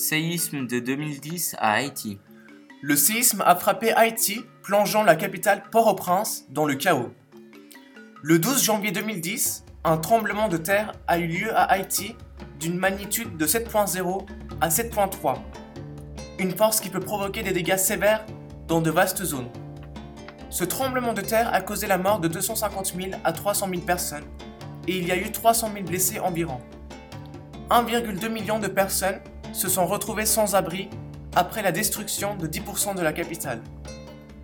Séisme de 2010 à Haïti. Le séisme a frappé Haïti, plongeant la capitale Port-au-Prince dans le chaos. Le 12 janvier 2010, un tremblement de terre a eu lieu à Haïti d'une magnitude de 7.0 à 7.3. Une force qui peut provoquer des dégâts sévères dans de vastes zones. Ce tremblement de terre a causé la mort de 250 000 à 300 000 personnes et il y a eu 300 000 blessés environ. 1,2 million de personnes se sont retrouvées sans abri après la destruction de 10% de la capitale.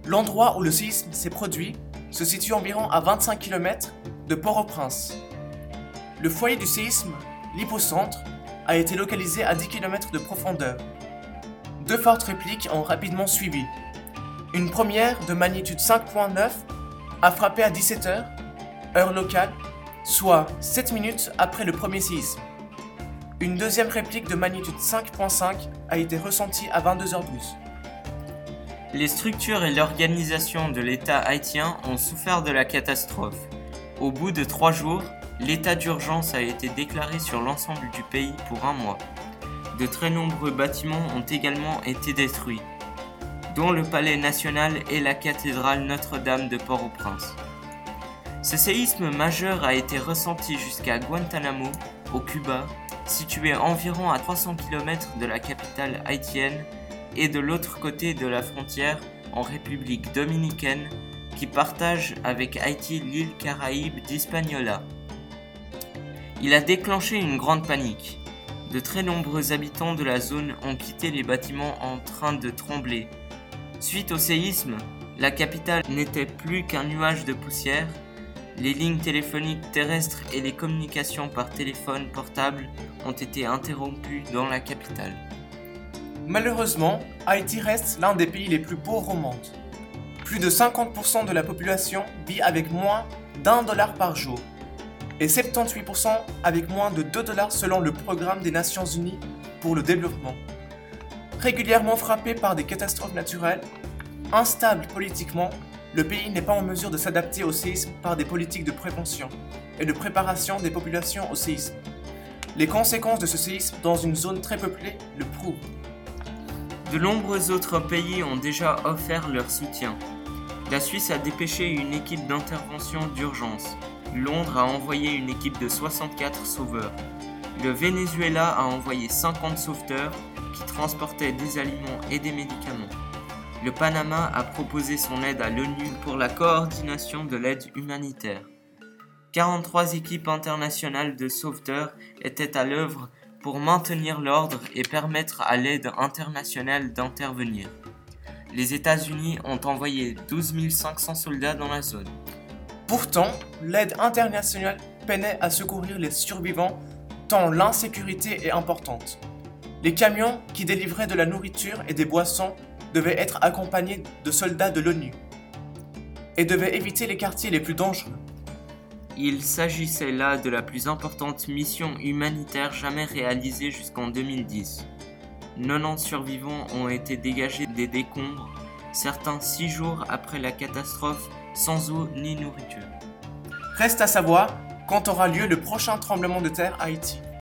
L'endroit où le séisme s'est produit se situe environ à 25 km de Port-au-Prince. Le foyer du séisme, l'hypocentre, a été localisé à 10 km de profondeur. Deux fortes répliques ont rapidement suivi. Une première de magnitude 5.9 a frappé à 17h, heure locale, soit 7 minutes après le premier séisme. Une deuxième réplique de magnitude 5.5 a été ressentie à 22h12. Les structures et l'organisation de l'État haïtien ont souffert de la catastrophe. Au bout de trois jours, l'état d'urgence a été déclaré sur l'ensemble du pays pour un mois. De très nombreux bâtiments ont également été détruits, dont le Palais national et la cathédrale Notre-Dame de Port-au-Prince. Ce séisme majeur a été ressenti jusqu'à Guantanamo, au Cuba, situé environ à 300 km de la capitale haïtienne et de l'autre côté de la frontière en République dominicaine qui partage avec Haïti l'île Caraïbe d'Hispaniola. Il a déclenché une grande panique. De très nombreux habitants de la zone ont quitté les bâtiments en train de trembler. Suite au séisme, la capitale n'était plus qu'un nuage de poussière. Les lignes téléphoniques terrestres et les communications par téléphone portable ont été interrompues dans la capitale. Malheureusement, Haïti reste l'un des pays les plus pauvres au monde. Plus de 50% de la population vit avec moins d'un dollar par jour et 78% avec moins de 2 dollars selon le programme des Nations Unies pour le développement. Régulièrement frappé par des catastrophes naturelles, instable politiquement, le pays n'est pas en mesure de s'adapter au séisme par des politiques de prévention et de préparation des populations au séisme. Les conséquences de ce séisme dans une zone très peuplée le prouvent. De nombreux autres pays ont déjà offert leur soutien. La Suisse a dépêché une équipe d'intervention d'urgence. Londres a envoyé une équipe de 64 sauveurs. Le Venezuela a envoyé 50 sauveteurs qui transportaient des aliments et des médicaments. Le Panama a proposé son aide à l'ONU pour la coordination de l'aide humanitaire. 43 équipes internationales de sauveteurs étaient à l'œuvre pour maintenir l'ordre et permettre à l'aide internationale d'intervenir. Les États-Unis ont envoyé 12 500 soldats dans la zone. Pourtant, l'aide internationale peinait à secourir les survivants tant l'insécurité est importante. Les camions qui délivraient de la nourriture et des boissons devaient être accompagnés de soldats de l'ONU et devaient éviter les quartiers les plus dangereux. Il s'agissait là de la plus importante mission humanitaire jamais réalisée jusqu'en 2010. 90 survivants ont été dégagés des décombres, certains six jours après la catastrophe, sans eau ni nourriture. Reste à savoir quand aura lieu le prochain tremblement de terre à Haïti.